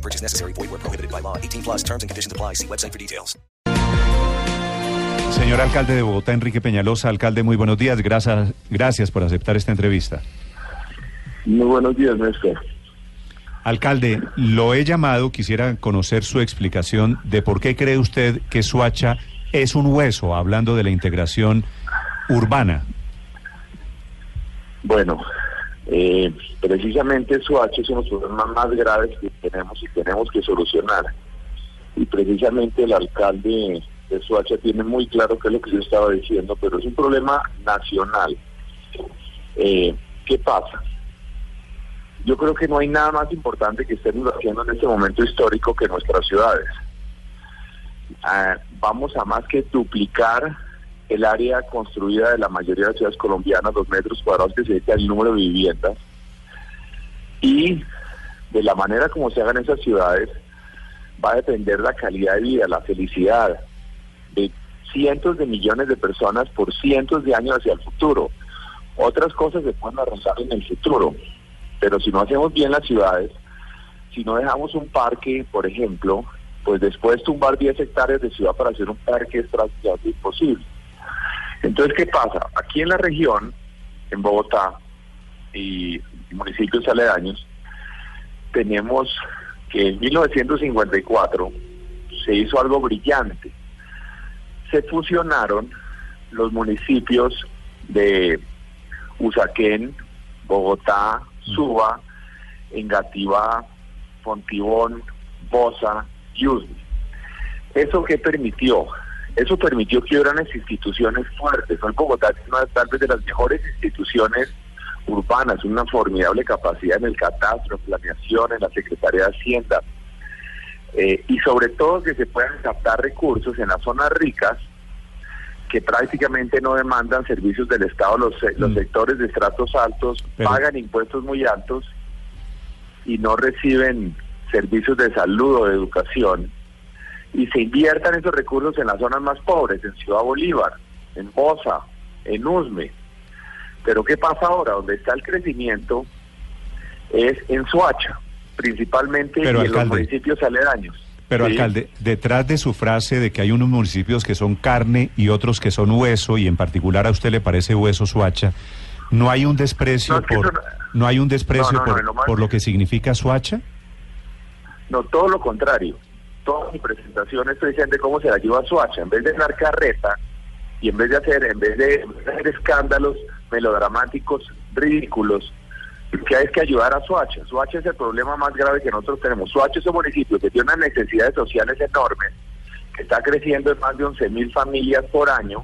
No purchase necessary. Void where prohibited by law. 18 plus terms and conditions apply. See website for details. Señor alcalde de Bogotá, Enrique Peñalosa, alcalde, muy buenos días. Gracias, gracias por aceptar esta entrevista. Muy buenos días, Néstor. Alcalde, lo he llamado, quisiera conocer su explicación de por qué cree usted que Suacha es un hueso, hablando de la integración urbana. Bueno, eh, precisamente Suacha es uno de los problemas más graves que tenemos y tenemos que solucionar. Y precisamente el alcalde de Suacha tiene muy claro qué es lo que yo estaba diciendo, pero es un problema nacional. Eh, ¿Qué pasa? Yo creo que no hay nada más importante que estemos haciendo en este momento histórico que nuestras ciudades. Ah, vamos a más que duplicar el área construida de la mayoría de las ciudades colombianas, los metros cuadrados que se dedica el número de viviendas. Y de la manera como se hagan esas ciudades, va a depender la calidad de vida, la felicidad de cientos de millones de personas por cientos de años hacia el futuro. Otras cosas se pueden arrasar en el futuro, pero si no hacemos bien las ciudades, si no dejamos un parque, por ejemplo, pues después tumbar 10 hectáreas de ciudad para hacer un parque es prácticamente imposible. Entonces, ¿qué pasa? Aquí en la región, en Bogotá y municipios aledaños, tenemos que en 1954 se hizo algo brillante. Se fusionaron los municipios de Usaquén, Bogotá, Suba, Engativá, Fontibón, Bosa y. ¿Eso qué permitió? Eso permitió que hubiera unas instituciones fuertes. Hoy Bogotá es una tal vez de las mejores instituciones urbanas, una formidable capacidad en el catastro, en planeación, en la Secretaría de Hacienda. Eh, y sobre todo que se puedan captar recursos en las zonas ricas que prácticamente no demandan servicios del Estado, los, los Mm. sectores de estratos altos Pero- pagan impuestos muy altos y no reciben servicios de salud o de educación y se inviertan esos recursos en las zonas más pobres, en Ciudad Bolívar, en Bosa, en Usme. Pero ¿qué pasa ahora? Donde está el crecimiento es en Soacha, principalmente Pero, y en los alcalde, municipios aledaños. Pero Sí. alcalde, detrás de su frase de que hay unos municipios que son carne y otros que son hueso, y en particular a usted le parece hueso Suacha, ¿no hay un desprecio No, es que por eso no- no hay un desprecio No, por, lo más- por lo que significa Suacha? No, todo lo contrario. Toda mi presentación es precisamente cómo se la lleva Suacha. En vez de dar carreta y en vez de hacer, en vez de, hacer escándalos melodramáticos, ridículos, lo que hay que ayudar a Suacha. Suacha es el problema más grave que nosotros tenemos. Suacha es un municipio que tiene unas necesidades sociales enormes, que está creciendo en más de 11 mil familias por año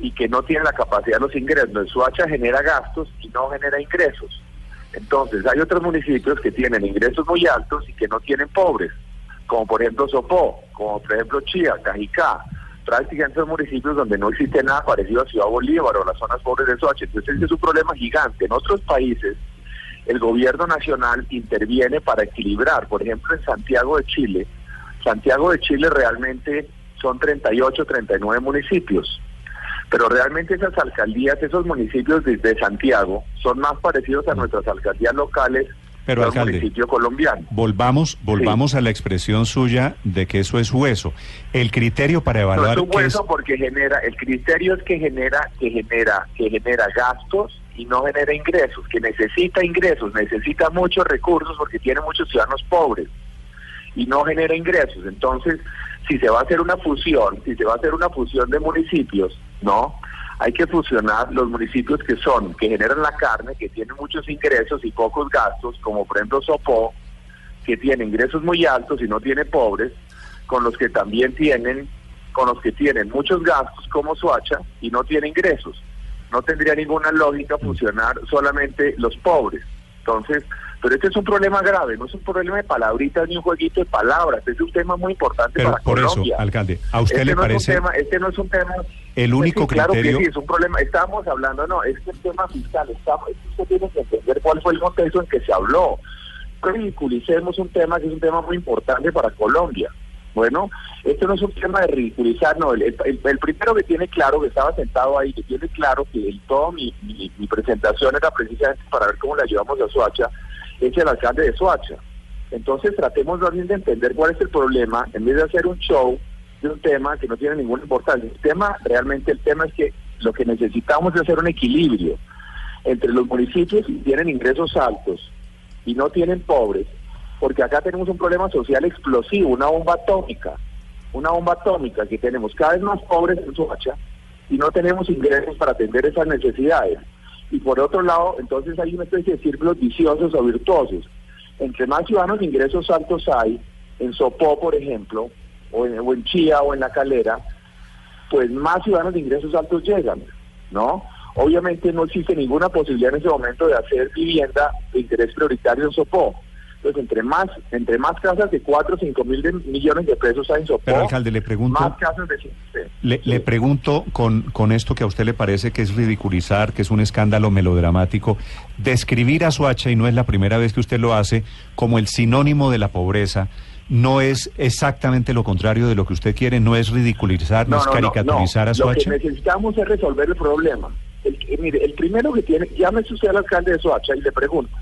y que no tiene la capacidad de los ingresos. Suacha genera gastos y no genera ingresos. Entonces, hay otros municipios que tienen ingresos muy altos y que no tienen pobres, como por ejemplo Sopó, como por ejemplo Chía, Cajicá, prácticamente son municipios donde no existe nada parecido a Ciudad Bolívar o las zonas pobres de Soacha. Entonces, ese es un problema gigante. En otros países, el gobierno nacional interviene para equilibrar. Por ejemplo, en Santiago de Chile, Santiago de Chile realmente son 38, 39 municipios. Pero realmente esas alcaldías, esos municipios de, de Santiago, son más parecidos a nuestras alcaldías locales Pero, al alcalde, municipio colombiano. Volvamos, volvamos a la expresión suya de que eso es hueso. El criterio para No evaluar es un es, hueso porque genera, el criterio es que genera, que genera, que genera gastos y no genera ingresos, que necesita ingresos, necesita muchos recursos porque tiene muchos ciudadanos pobres y no genera ingresos. Entonces, si se va a hacer una fusión, si se va a hacer una fusión de municipios, no, hay que fusionar los municipios que son, que generan la carne, que tienen muchos ingresos y pocos gastos, como por ejemplo Sopó, que tiene ingresos muy altos y no tiene pobres, con los que también tienen, con los que tienen muchos gastos como Suacha y no tiene ingresos. No tendría ninguna lógica fusionar solamente los pobres. Entonces, Pero este es un problema grave, no es un problema de palabritas ni un jueguito de palabras, este es un tema muy importante Pero para por Colombia. eso, alcalde, ¿a usted Este le no es un parece tema- este no es un tema... el Pues único sí, claro criterio? que sí, es un problema. Estábamos hablando, no, es el tema fiscal. Estamos, usted tiene que entender cuál fue el contexto en que se habló. No ridiculicemos un tema que es un tema muy importante para Colombia. Bueno, esto no es un tema de ridiculizar, no. El, el- el- primero que tiene claro, que estaba sentado ahí, que tiene claro que el, todo mi, mi, mi presentación era precisamente para ver cómo le ayudamos a Soacha, es el alcalde de Soacha. Entonces tratemos bien de entender cuál es el problema, en vez de hacer un show de un tema que no tiene ninguna importancia. El tema, realmente el tema es que lo que necesitamos es hacer un equilibrio entre los municipios que tienen ingresos altos y no tienen pobres, porque acá tenemos un problema social explosivo, una bomba atómica, una bomba atómica que tenemos cada vez más pobres en Soacha y no tenemos ingresos para atender esas necesidades. Y por otro lado, entonces hay una especie de círculos viciosos o virtuosos. Entre más ciudadanos ingresos altos hay, en Sopó, por ejemplo, o en, o en Chía o en La Calera, pues más ciudadanos de ingresos altos llegan, ¿no? Obviamente no existe ninguna posibilidad en ese momento de hacer vivienda de interés prioritario en Sopó. Entonces, entre más entre más casas de 4 o 5 mil de- millones de pesos hay en Sopó, Pero, alcalde, le pregunto- más casas de... Le, le pregunto con, con esto que a usted le parece que es ridiculizar, que es un escándalo melodramático, describir a Soacha, y no es la primera vez que usted lo hace, como el sinónimo de la pobreza, no es exactamente lo contrario de lo que usted quiere, no es ridiculizar, no, es caricaturizar a Lo Soacha. que necesitamos es resolver el problema. El, que- mire, el primero que tiene, llámese usted al alcalde de Soacha y le pregunto,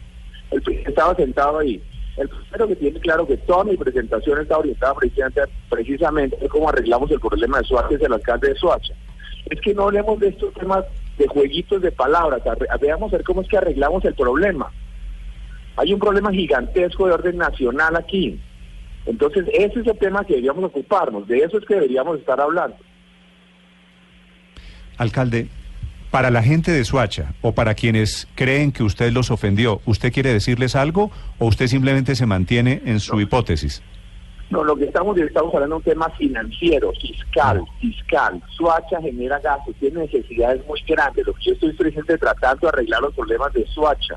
el estaba sentado ahí, el primero que tiene claro que toda mi presentación está orientada precisamente, precisamente a cómo arreglamos el problema de Soacha es el alcalde de Soacha. Es que no hablemos de estos temas de jueguitos de palabras, veamos ver cómo es que arreglamos el problema. Hay un problema gigantesco de orden nacional aquí. Entonces, ese es el tema que deberíamos ocuparnos, de eso es que deberíamos estar hablando. Alcalde, para la gente de Soacha o para quienes creen que usted los ofendió, ¿usted quiere decirles algo o usted simplemente se mantiene en su hipótesis? No, lo que estamos estamos hablando de un tema financiero, fiscal, fiscal. Suacha genera gastos, tiene necesidades muy grandes. Lo que yo estoy presente tratando de arreglar los problemas de Suacha.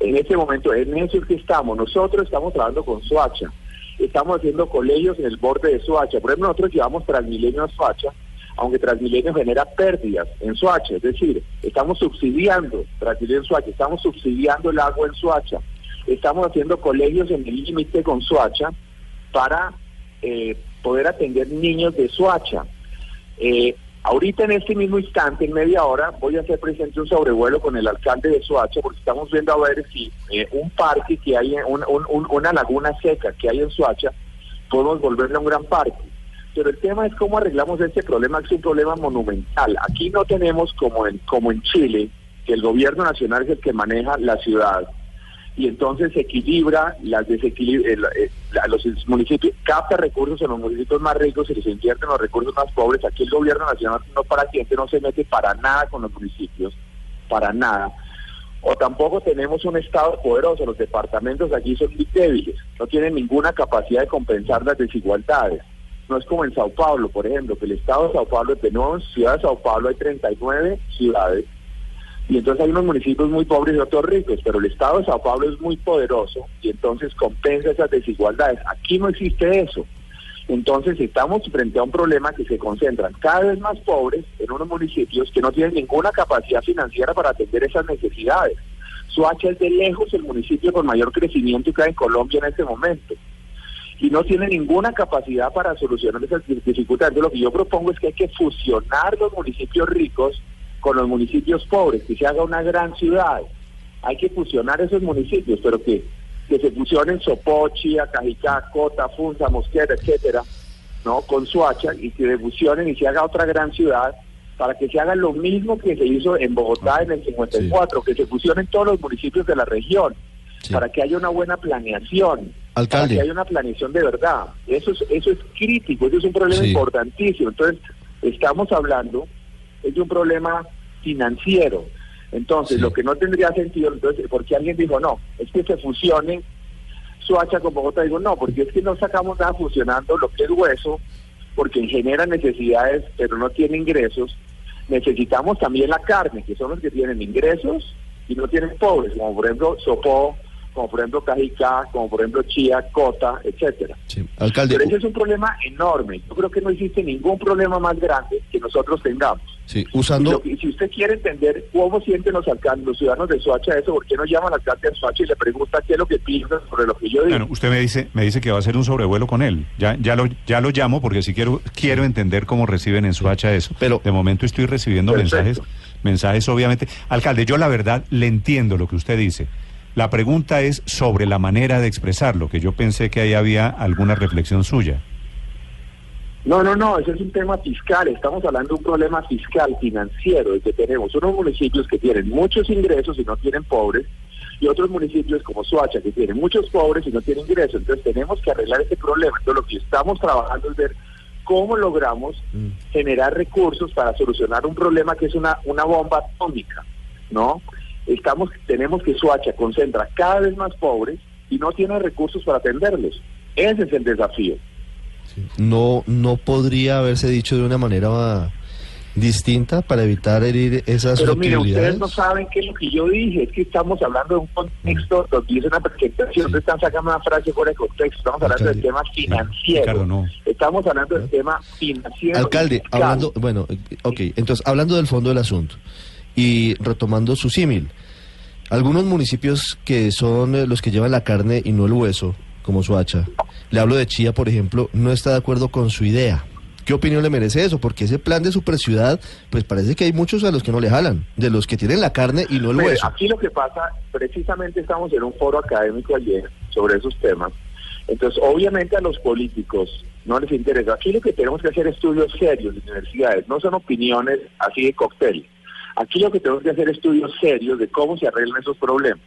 En este momento, en eso es que estamos. Nosotros estamos trabajando con Suacha. Estamos haciendo colegios en el borde de Suacha. Por ejemplo, nosotros llevamos Transmilenio a Suacha, aunque Transmilenio genera pérdidas en Suacha. Es decir, estamos subsidiando Transmilenio en estamos subsidiando el agua en Suacha. Estamos haciendo colegios en el límite con Suacha para eh, poder atender niños de Suacha. Eh, ahorita en este mismo instante, en media hora, voy a hacer presente un sobrevuelo con el alcalde de Soacha porque estamos viendo a ver si eh, un parque que hay, un- un- un- una laguna seca que hay en Soacha, podemos volverla un gran parque. Pero el tema es cómo arreglamos este problema, que es un problema monumental. Aquí no tenemos como en, como en Chile, que el gobierno nacional es el que maneja la ciudad y entonces se equilibra las desequilib- eh, los municipios, capta recursos en los municipios más ricos y los invierte en los recursos más pobres. Aquí el gobierno nacional no para siempre no se mete para nada con los municipios, para nada. O tampoco tenemos un Estado poderoso, los departamentos aquí son muy débiles, no tienen ninguna capacidad de compensar las desigualdades. No es como en Sao Paulo, por ejemplo, que el Estado de Sao Paulo, nuevo en Ciudad de Sao Paulo hay 39 ciudades y entonces hay unos municipios muy pobres y otros ricos, pero el Estado de Sao Paulo es muy poderoso y entonces compensa esas desigualdades. Aquí no existe eso. Entonces estamos frente a un problema que se concentran cada vez más pobres en unos municipios que no tienen ninguna capacidad financiera para atender esas necesidades. Soacha es de lejos el municipio con mayor crecimiento que hay en Colombia en este momento y no tiene ninguna capacidad para solucionar esas dificultades. Lo que yo propongo es que hay que fusionar los municipios ricos con los municipios pobres, que se haga una gran ciudad. Hay que fusionar esos municipios, pero que, que se fusionen Sopochi, Acajicá, Cota, Funza, Mosquera, etcétera, ¿no? Con Suacha y que se fusionen y se haga otra gran ciudad para que se haga lo mismo que se hizo en Bogotá en el 54, que se fusionen todos los municipios de la región, Sí. para que haya una buena planeación, para Alcalde. que haya una planeación de verdad. Eso es, eso es crítico, eso es un problema Sí. importantísimo. Entonces, estamos hablando es de un problema financiero. Entonces, Sí. lo que no tendría sentido, entonces, porque alguien dijo, no, es que se fusione Suacha con Bogotá, digo, no, porque es que no sacamos nada fusionando lo que es hueso, porque genera necesidades, pero no tiene ingresos. Necesitamos también la carne, que son los que tienen ingresos y no tienen pobres, como por ejemplo Sopó, como por ejemplo Cajicá, como por ejemplo Chía, Cota, etcétera. Sí. Alcalde, Pero ese es un problema enorme. Yo creo que no existe ningún problema más grande que nosotros tengamos. sí, Y usando... lo que- si usted quiere entender cómo sienten los alcaldes, los ciudadanos de Soacha eso, ¿por qué no llaman al alcalde de Soacha y le pregunta qué es lo que piensa sobre lo que yo digo? Bueno, usted me dice, me dice que va a hacer un sobrevuelo con él. Ya, ya lo, ya lo llamo porque si quiero, quiero entender cómo reciben en su hacha eso. Pero- de momento estoy recibiendo Perfecto. mensajes, mensajes obviamente. Alcalde, yo la verdad le entiendo lo que usted dice. La pregunta es sobre la manera de expresarlo, que yo pensé que ahí había alguna reflexión suya. No, no, no, ese es un tema fiscal. Estamos hablando de un problema fiscal, financiero, el que tenemos unos municipios que tienen muchos ingresos y no tienen pobres, y otros municipios como Soacha que tienen muchos pobres y no tienen ingresos. Entonces tenemos que arreglar ese problema. Entonces lo que estamos trabajando es ver cómo logramos generar recursos para solucionar un problema que es una, una bomba atómica, ¿no? Estamos, tenemos que Soacha concentra cada vez más pobres y no tiene recursos para atenderlos. Ese es el desafío. no no podría haberse dicho de una manera distinta para evitar herir esas Pero mire, ustedes no saben qué es lo que yo dije, es que estamos hablando de un contexto donde hice una presentación, ustedes están sacando una frase fuera de contexto, estamos hablando del tema financiero, Ricardo, no. estamos hablando del tema financiero. Alcalde, hablando, bueno, ok, entonces hablando del fondo del asunto y retomando su símil, algunos municipios que son eh, los que llevan la carne y no el hueso, como Suacha, le hablo de Chía, por ejemplo, no está de acuerdo con su idea. ¿Qué opinión le merece eso? Porque ese plan de superciudad, pues parece que hay muchos a los que no le jalan, de los que tienen la carne y no el Mire, hueso. aquí lo que pasa, precisamente estamos en un foro académico ayer sobre esos temas. Entonces, obviamente a los políticos no les interesa. Aquí lo que tenemos que hacer es estudios serios en universidades, no son opiniones así de cóctel. Aquí lo que tenemos que hacer es estudios serios de cómo se arreglan esos problemas.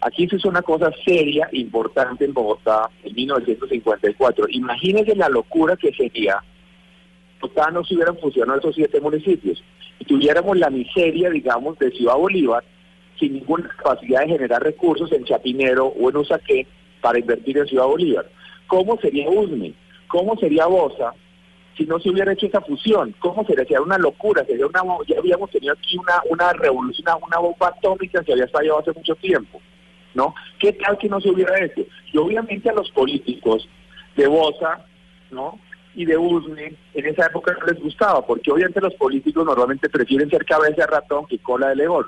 Aquí se hizo una cosa seria, importante en Bogotá en 1954. Imagínense la locura que sería Bogotá no se hubieran fusionado esos siete municipios y tuviéramos la miseria, digamos, de Ciudad Bolívar sin ninguna capacidad de generar recursos en Chapinero o en Usaquén para invertir en Ciudad Bolívar. ¿Cómo sería USME? ¿Cómo sería Bosa si no se hubiera hecho esa fusión? ¿Cómo sería? Sería una locura, sería una ya habíamos tenido aquí una, una revolución, una, una bomba atómica que había estallado hace mucho tiempo. ¿No? ¿Qué tal que no se hubiera hecho? Y obviamente a los políticos de Bosa, ¿no? y de USME en esa época no les gustaba, porque obviamente los políticos normalmente prefieren ser cabeza de ratón que cola de león.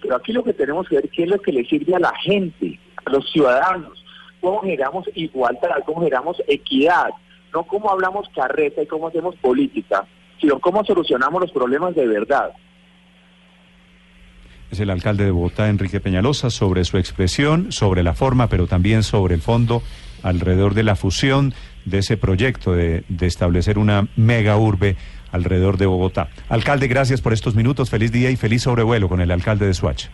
Pero aquí lo que tenemos que ver qué es lo que le sirve a la gente, a los ciudadanos, cómo generamos igualdad, cómo generamos equidad, no cómo hablamos carreta y cómo hacemos política, sino cómo solucionamos los problemas de verdad. Es el alcalde de Bogotá, Enrique Peñalosa, sobre su expresión, sobre la forma, pero también sobre el fondo alrededor de la fusión de ese proyecto de, establecer una mega urbe alrededor de Bogotá. Alcalde, gracias por estos minutos. Feliz día y feliz sobrevuelo con el alcalde de Suacha.